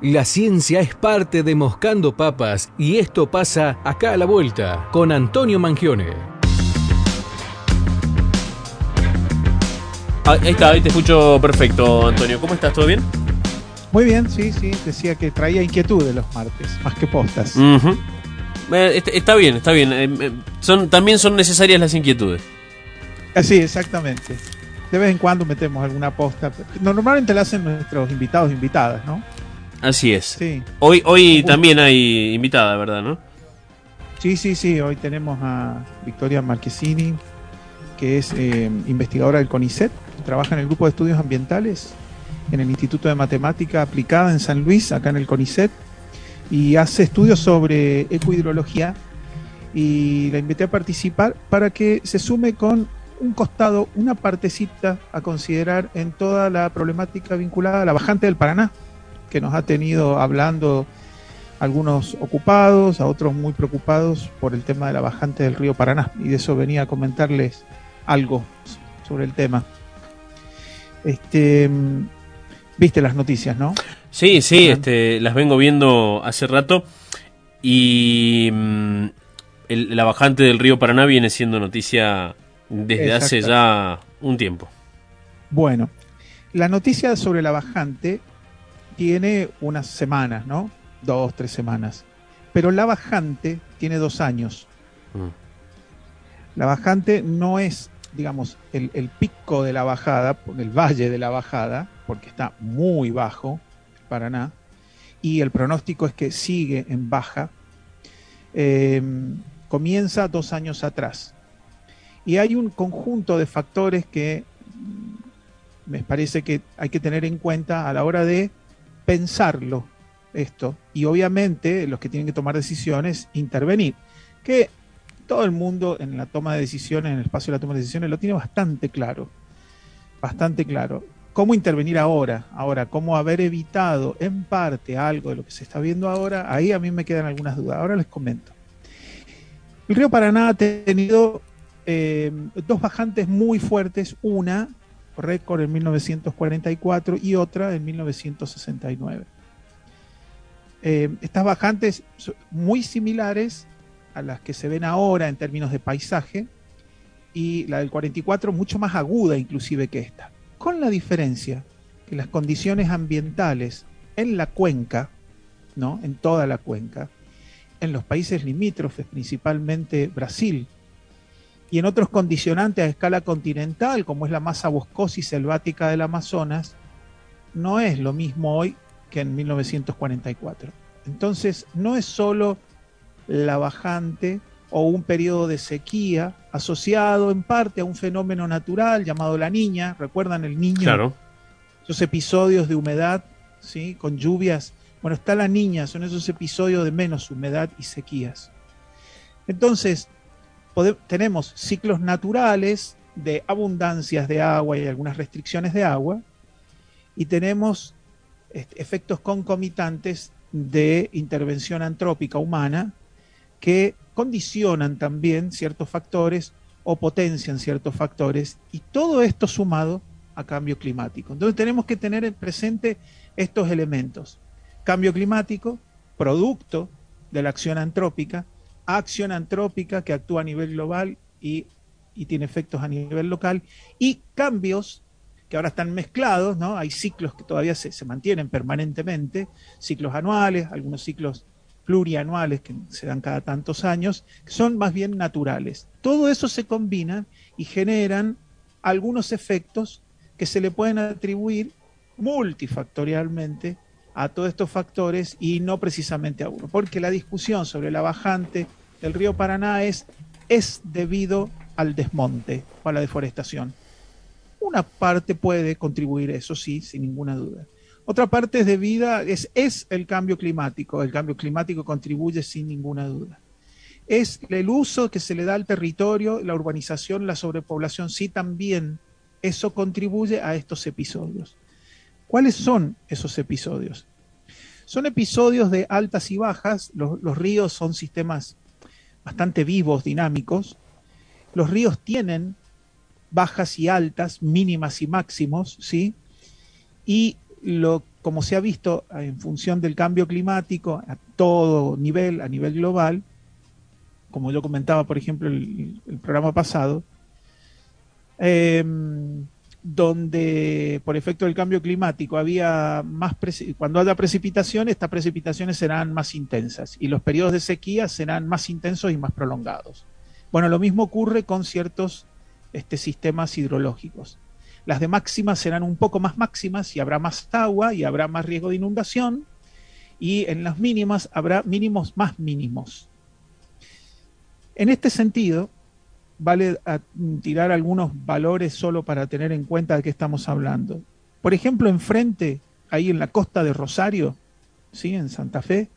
La ciencia es parte de Moscando Papas y esto pasa acá a la vuelta con Antonio Mangione. Ah, ahí está, ahí te escucho perfecto, Antonio. ¿Cómo estás? ¿Todo bien? Muy bien, sí, sí. Decía que traía inquietudes los martes, más que postas. Eh, está bien, está bien. Eh, eh, son, también son necesarias las inquietudes. Sí, exactamente. De vez en cuando metemos alguna posta. Normalmente la hacen nuestros invitados e invitadas, ¿no? Así es. Hoy, hoy también hay invitada, ¿verdad? ¿no? Sí, sí, sí. Hoy tenemos a Victoria Marquesini, que es investigadora del CONICET, trabaja en el grupo de estudios ambientales en el Instituto de Matemática Aplicada en San Luis, acá en el CONICET, y hace estudios sobre ecohidrología. Y la invité a participar para que se sume con un costado, una partecita a considerar en toda la problemática vinculada a la bajante del Paraná, que nos ha tenido hablando algunos ocupados, a otros muy preocupados por el tema de la bajante del río Paraná. Y de eso venía a comentarles algo sobre el tema. Este, viste las noticias, ¿no? Sí, sí, este, las vengo viendo hace rato y mm, la bajante del río Paraná viene siendo noticia desde hace ya un tiempo. Bueno, la noticia sobre la bajante tiene unas semanas, ¿no? Dos, tres semanas. Pero la bajante tiene dos años. Mm. La bajante no es, digamos, el, el, pico de la bajada, el valle de la bajada, porque está muy bajo, Paraná, y el pronóstico es que sigue en baja. Eh, comienza dos años atrás. Y hay un conjunto de factores que mm, me parece que hay que tener en cuenta a la hora de pensarlo esto. Y obviamente los que tienen que tomar decisiones, intervenir. Que todo el mundo en la toma de decisiones, en el espacio de la toma de decisiones, lo tiene bastante claro. Bastante claro. ¿Cómo intervenir ahora? Ahora, ¿cómo haber evitado en parte algo de lo que se está viendo ahora? Ahí a mí me quedan algunas dudas. Ahora les comento. El río Paraná ha tenido eh, dos bajantes muy fuertes, una récord en 1944 y otra en 1969. Eh, estas bajantes son muy similares a las que se ven ahora en términos de paisaje y la del 44 mucho más aguda inclusive que esta, con la diferencia que las condiciones ambientales en la cuenca, ¿no? en toda la cuenca, en los países limítrofes, principalmente Brasil, y en otros condicionantes a escala continental, como es la masa boscosa y selvática del Amazonas, no es lo mismo hoy que en 1944. Entonces, no es solo la bajante o un periodo de sequía asociado en parte a un fenómeno natural llamado la niña. ¿Recuerdan el niño? Claro. Esos episodios de humedad, ¿sí? Con lluvias. Bueno, está la niña, son esos episodios de menos humedad y sequías. Entonces, tenemos ciclos naturales de abundancias de agua y algunas restricciones de agua, y tenemos este, efectos concomitantes de intervención antrópica humana que condicionan también ciertos factores o potencian ciertos factores, y todo esto sumado a cambio climático. Entonces tenemos que tener presente estos elementos. Cambio climático, producto de la acción antrópica, acción antrópica que actúa a nivel global y, tiene efectos a nivel local, y cambios que ahora están mezclados, ¿no? Hay ciclos que todavía se, se mantienen permanentemente, ciclos anuales, algunos ciclos plurianuales que se dan cada tantos años, que son más bien naturales. Todo eso se combina y generan algunos efectos que se le pueden atribuir multifactorialmente a todos estos factores y no precisamente a uno, porque la discusión sobre la bajante del río Paraná es, es debido al desmonte o a la deforestación. Una parte puede contribuir eso, sí, sin ninguna duda. Otra parte es debida, es, es el cambio climático. El cambio climático contribuye sin ninguna duda. Es el uso que se le da al territorio, la urbanización, la sobrepoblación, sí también. Eso contribuye a estos episodios. ¿Cuáles son esos episodios? Son episodios de altas y bajas. Los, ríos son sistemas bastante vivos, dinámicos. Los ríos tienen bajas y altas, mínimas y máximos, ¿sí? Y lo, como se ha visto en función del cambio climático a todo nivel, a nivel global, como yo comentaba, por ejemplo, el, el programa pasado, eh, donde por efecto del cambio climático había más cuando haya precipitaciones, estas precipitaciones serán más intensas y los periodos de sequía serán más intensos y más prolongados. Bueno, lo mismo ocurre con ciertos este, sistemas hidrológicos. Las de máximas serán un poco más máximas y habrá más agua y habrá más riesgo de inundación y en las mínimas habrá mínimos más mínimos. En este sentido, vale tirar algunos valores solo para tener en cuenta de qué estamos hablando. Por ejemplo, enfrente, ahí en la costa de Rosario, ¿sí? en Santa Fe,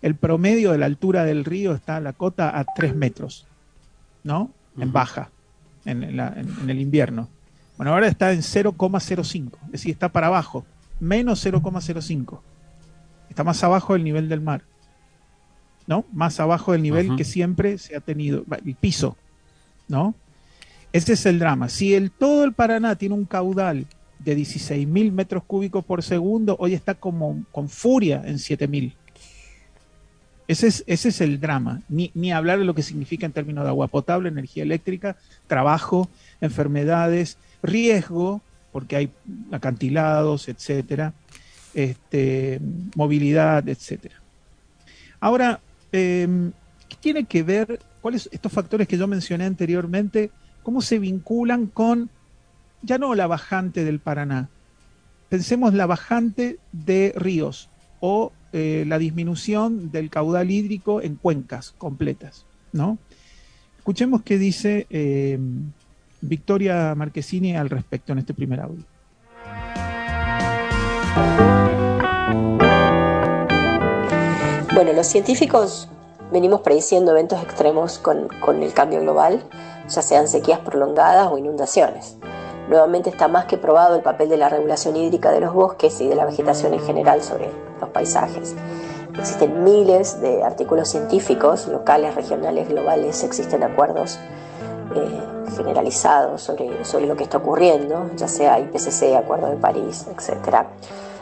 el promedio de la altura del río está la cota a 3 metros, ¿no? En baja, en, en, el invierno. Bueno, ahora está en 0,05, es decir, está para abajo, menos 0,05. Está más abajo del nivel del mar, ¿no? Más abajo del nivel que siempre se ha tenido, el piso, ¿no? Ese es el drama. Si el, todo el Paraná tiene un caudal de 16.000 metros cúbicos por segundo, hoy está como con furia en 7.000. Ese es, ese es el drama. Ni, ni, hablar de lo que significa en términos de agua potable, energía eléctrica, trabajo, enfermedades, riesgo, porque hay acantilados, etcétera, este, movilidad, etcétera. Ahora, em, ¿qué tiene que ver cuáles estos factores que yo mencioné anteriormente, cómo se vinculan con ya no la bajante del Paraná, pensemos la bajante de ríos o eh, la disminución del caudal hídrico en cuencas completas, ¿no? Escuchemos qué dice eh, Victoria Marquesini al respecto en este primer audio. Bueno, los científicos venimos prediciendo eventos extremos con, el cambio global, ya sean sequías prolongadas o inundaciones. Nuevamente está más que probado el papel de la regulación hídrica de los bosques y de la vegetación en general sobre los paisajes. Existen miles de artículos científicos, locales, regionales, globales, existen acuerdos eh, generalizados sobre, sobre lo que está ocurriendo, ya sea IPCC, Acuerdo de París, etc.,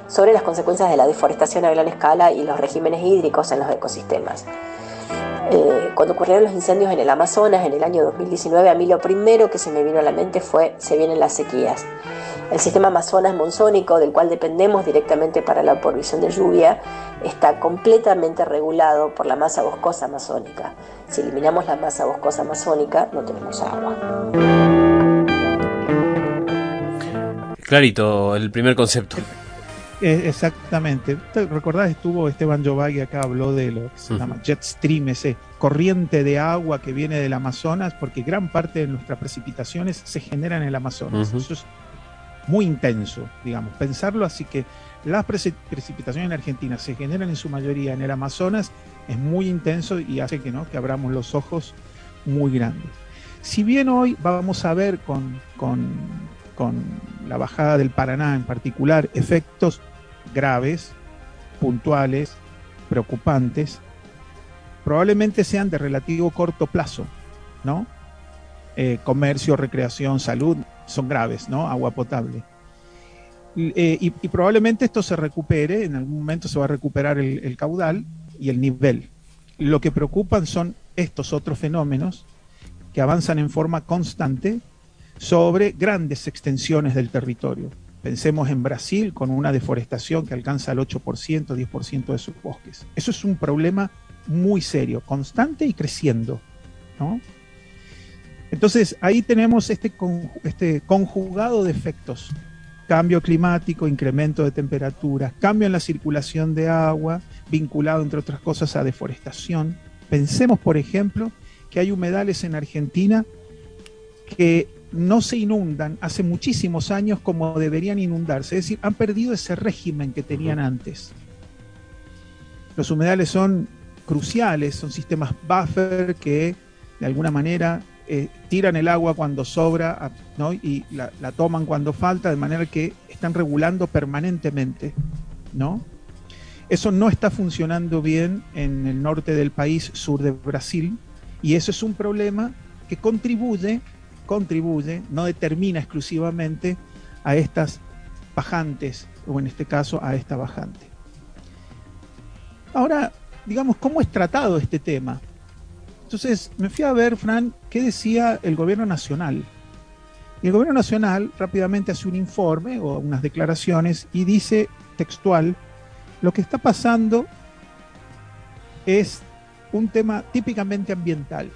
sobre las consecuencias de la deforestación a gran escala y los regímenes hídricos en los ecosistemas. Eh, cuando ocurrieron los incendios en el Amazonas en el año 2019, a mí lo primero que se me vino a la mente fue se vienen las sequías. El sistema Amazonas monzónico, del cual dependemos directamente para la provisión de lluvia, está completamente regulado por la masa boscosa amazónica. Si eliminamos la masa boscosa amazónica, no tenemos agua. Clarito, el primer concepto. Eh, exactamente. ¿Recordás? Estuvo Esteban Jovagui acá, habló de lo que se llama jet stream, ese corriente de agua que viene del Amazonas, porque gran parte de nuestras precipitaciones se generan en el Amazonas. Eso es muy intenso, digamos. Pensarlo así que las precipitaciones en Argentina se generan en su mayoría en el Amazonas es muy intenso y hace que, ¿no? que abramos los ojos muy grandes. Si bien hoy vamos a ver con, con con la bajada del Paraná en particular, efectos graves, puntuales, preocupantes, probablemente sean de relativo corto plazo, ¿no? Eh, comercio, recreación, salud, son graves, ¿no? Agua potable. Eh, y, probablemente esto se recupere, en algún momento se va a recuperar el caudal y el nivel. Lo que preocupan son estos otros fenómenos que avanzan en forma constante sobre grandes extensiones del territorio. Pensemos en Brasil con una deforestación que alcanza el 8%, 10% de sus bosques. Eso es un problema muy serio, constante y creciendo. Entonces ahí tenemos este, este conjugado de efectos. Cambio climático, incremento de temperaturas, cambio en la circulación de agua, vinculado entre otras cosas a deforestación. Pensemos, por ejemplo, que hay humedales en Argentina que no se inundan hace muchísimos años como deberían inundarse. Es decir, han perdido ese régimen que tenían antes. Los humedales son cruciales, son sistemas buffer que de alguna manera eh, tiran el agua cuando sobra y la, toman cuando falta, de manera que están regulando permanentemente. ¿no? Eso no está funcionando bien en el norte del país, sur de Brasil, y eso es un problema que contribuye contribuye, no determina exclusivamente a estas bajantes, o en este caso a esta bajante. Ahora, digamos, ¿cómo es tratado este tema? Entonces me fui a ver, Fran, qué decía el gobierno nacional. Y el gobierno nacional rápidamente hace un informe o unas declaraciones y dice textual, lo que está pasando es un tema típicamente ambiental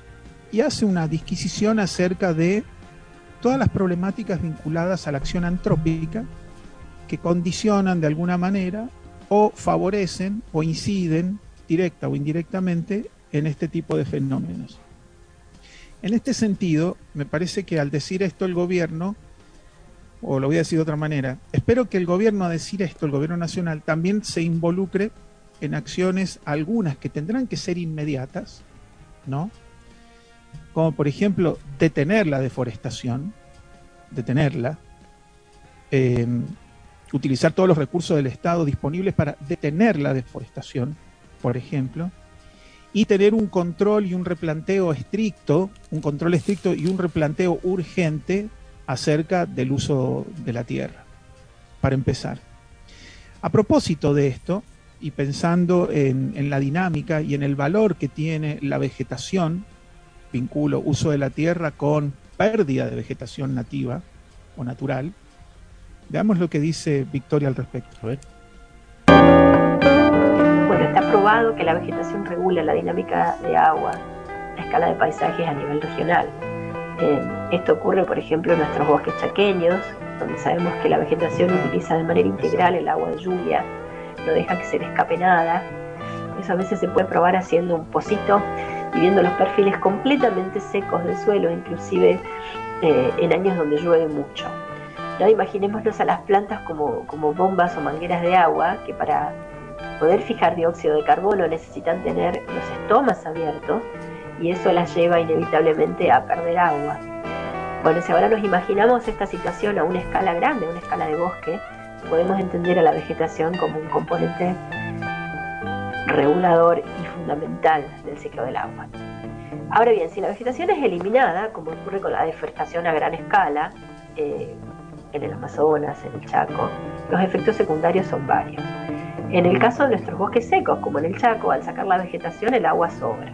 y hace una disquisición acerca de todas las problemáticas vinculadas a la acción antrópica que condicionan de alguna manera o favorecen o inciden directa o indirectamente en este tipo de fenómenos. En este sentido, me parece que al decir esto el gobierno, o lo voy a decir de otra manera, espero que el gobierno a decir esto, el gobierno nacional, también se involucre en acciones, algunas que tendrán que ser inmediatas, ¿no? Como por ejemplo detener la deforestación, detenerla, em, utilizar todos los recursos del Estado disponibles para detener la deforestación, por ejemplo, y tener un control y un replanteo estricto, un control estricto y un replanteo urgente acerca del uso de la tierra, para empezar. A propósito de esto, y pensando en, la dinámica y en el valor que tiene la vegetación, vinculo uso de la tierra con pérdida de vegetación nativa o natural, veamos lo que dice Victoria al respecto. Bueno, está probado que la vegetación regula la dinámica de agua a escala de paisajes a nivel regional. Eh, esto ocurre, por ejemplo, en nuestros bosques chaqueños, donde sabemos que la vegetación utiliza de manera integral el agua de lluvia no deja que se le escape nada. Eso a veces se puede probar haciendo un pocito y viendo los perfiles completamente secos del suelo, inclusive eh, en años donde llueve mucho. ¿No? Imaginémonos a las plantas como, como bombas o mangueras de agua que para poder fijar dióxido de carbono necesitan tener los estomas abiertos y eso las lleva inevitablemente a perder agua. Bueno, si ahora nos imaginamos esta situación a una escala grande, a una escala de bosque, podemos entender a la vegetación como un componente regulador y fundamental del ciclo del agua. Ahora bien, si la vegetación es eliminada, como ocurre con la deforestación a gran escala, eh, en el Amazonas, en el Chaco, los efectos secundarios son varios. En el caso de nuestros bosques secos, como en el Chaco, al sacar la vegetación el agua sobra.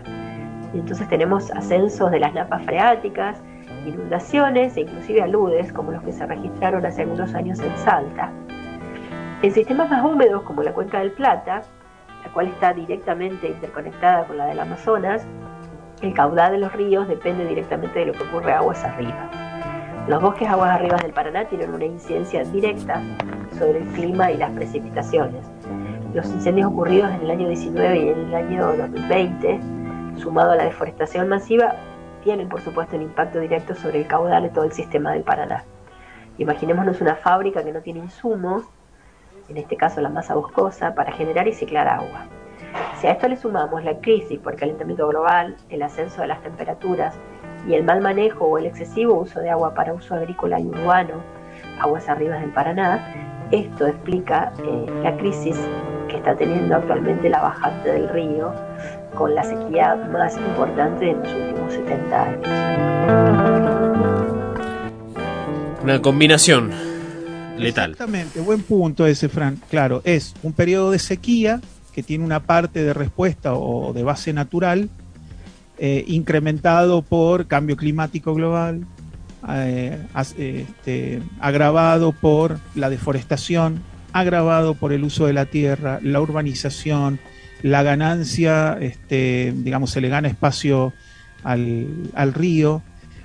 Y entonces tenemos ascensos de las napas freáticas, inundaciones e inclusive aludes, como los que se registraron hace algunos años en Salta, en sistemas más húmedos como la cuenca del Plata, la cual está directamente interconectada con la del Amazonas, el caudal de los ríos depende directamente de lo que ocurre aguas arriba. Los bosques aguas arriba del Paraná tienen una incidencia directa sobre el clima y las precipitaciones. Los incendios ocurridos en el año 19 y en el año 2020, sumado a la deforestación masiva, tienen por supuesto un impacto directo sobre el caudal de todo el sistema del Paraná. Imaginémonos una fábrica que no tiene insumos en este caso la masa boscosa, para generar y ciclar agua. Si a esto le sumamos la crisis por calentamiento global, el ascenso de las temperaturas y el mal manejo o el excesivo uso de agua para uso agrícola y urbano, aguas arriba del Paraná, esto explica eh, la crisis que está teniendo actualmente la bajante del río con la sequía más importante en los últimos 70 años. Una combinación letal. Exactamente, buen punto ese, Fran. Claro, es un periodo de sequía que tiene una parte de respuesta o de base natural, eh, incrementado por cambio climático global, eh, este, agravado por la deforestación, agravado por el uso de la tierra, la urbanización, la ganancia, este, digamos, se le gana espacio al, al río,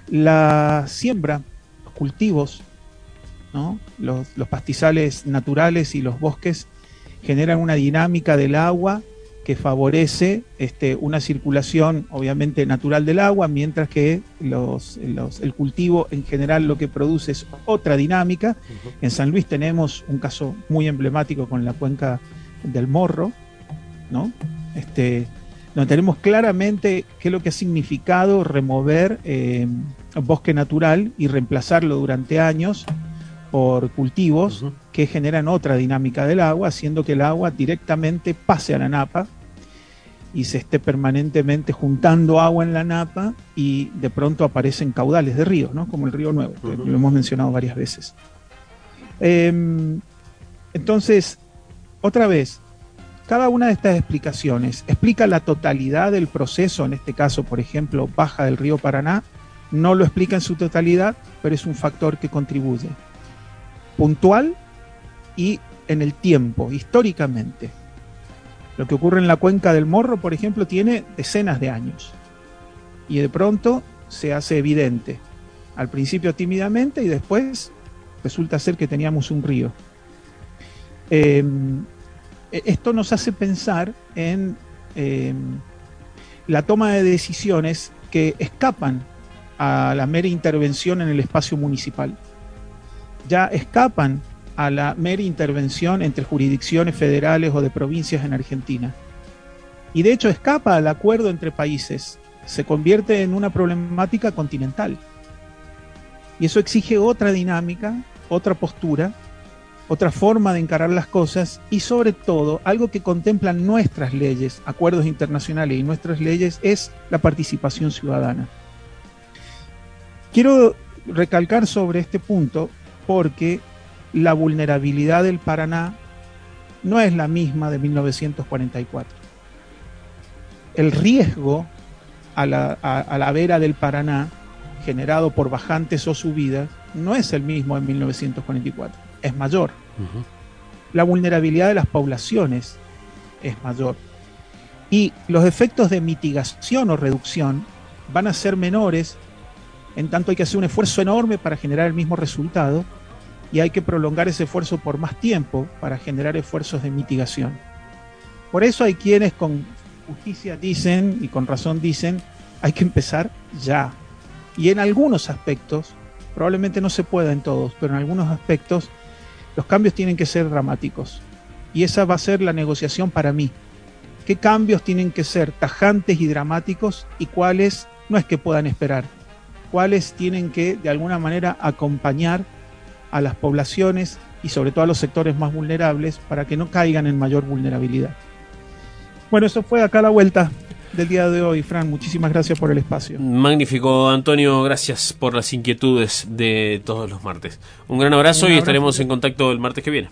la siembra, los cultivos los, pastizales naturales y los bosques generan una dinámica del agua que favorece este, una circulación obviamente natural del agua, mientras que el cultivo en general lo que produce es otra dinámica. En San Luis tenemos un caso muy emblemático con la cuenca del Morro, ¿no? Este, donde tenemos claramente qué es lo que ha significado remover eh, bosque natural y reemplazarlo durante años por cultivos que generan otra dinámica del agua, haciendo que el agua directamente pase a la napa y se esté permanentemente juntando agua en la napa y de pronto aparecen caudales de ríos, ¿no? como el río Nuevo, que lo hemos mencionado varias veces. Em, Entonces, otra vez, cada una de estas explicaciones explica la totalidad del proceso, en este caso, por ejemplo, baja del río Paraná, no lo explica en su totalidad, pero es un factor que contribuye. Puntual y en el tiempo, históricamente. Lo que ocurre en la cuenca del Morro, por ejemplo, tiene decenas de años. Y de pronto se hace evidente. Al principio tímidamente y después resulta ser que teníamos un río. Em, e, esto nos hace pensar en em, la toma de decisiones que escapan a la mera intervención en el espacio municipal. Ya escapan a la mera intervención entre jurisdicciones federales o de provincias en Argentina. Y de hecho escapa al acuerdo entre países, se convierte en una problemática continental. Y eso exige otra dinámica, otra postura, otra forma de encarar las cosas y sobre todo algo que contemplan nuestras leyes, acuerdos internacionales y nuestras leyes es la participación ciudadana. Quiero recalcar sobre este punto porque la vulnerabilidad del Paraná no es la misma de 1944. El riesgo a la, vera del Paraná, generado por bajantes o subidas, no es el mismo en 1944, es mayor. La vulnerabilidad de las poblaciones es mayor. Y los efectos de mitigación o reducción van a ser menores, en tanto hay que hacer un esfuerzo enorme para generar el mismo resultado, y hay que prolongar ese esfuerzo por más tiempo para generar esfuerzos de mitigación. Por eso hay quienes con justicia dicen, y con razón dicen, hay que empezar ya. Y en algunos aspectos, probablemente no se pueda en todos, pero en algunos aspectos, los cambios tienen que ser dramáticos. Y esa va a ser la negociación para mí. ¿Qué cambios tienen que ser tajantes y dramáticos y cuáles no es que puedan esperar? ¿Cuáles tienen que de alguna manera acompañar a las poblaciones y sobre todo a los sectores más vulnerables para que no caigan en mayor vulnerabilidad. Bueno, eso fue acá la vuelta del día de hoy, Fran. Muchísimas gracias por el espacio. Magnífico, Antonio. Gracias por las inquietudes de todos los martes. Un gran abrazo, y estaremos en contacto el martes que viene.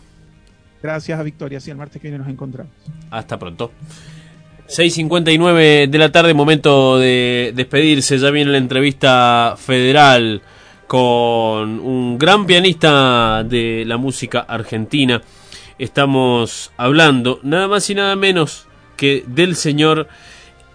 Gracias a Victoria. Sí, el martes que viene nos encontramos. Hasta pronto. 6.59 de la tarde, momento de despedirse. Ya viene la entrevista federal con un gran pianista de la música argentina. Estamos hablando nada más y nada menos que del señor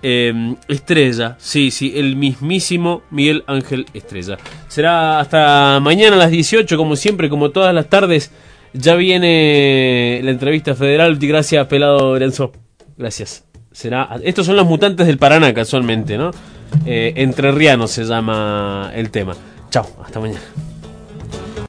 em, Estrella. Sí, sí, el mismísimo Miguel Ángel Estrella. Será hasta mañana a las 18, como siempre, como todas las tardes. Ya viene la entrevista federal. Gracias, Pelado Lorenzo. Gracias. Será. Estos son los mutantes del Paraná, casualmente, ¿no? Eh, Entrerriano se llama el tema. Chao, hasta mañana.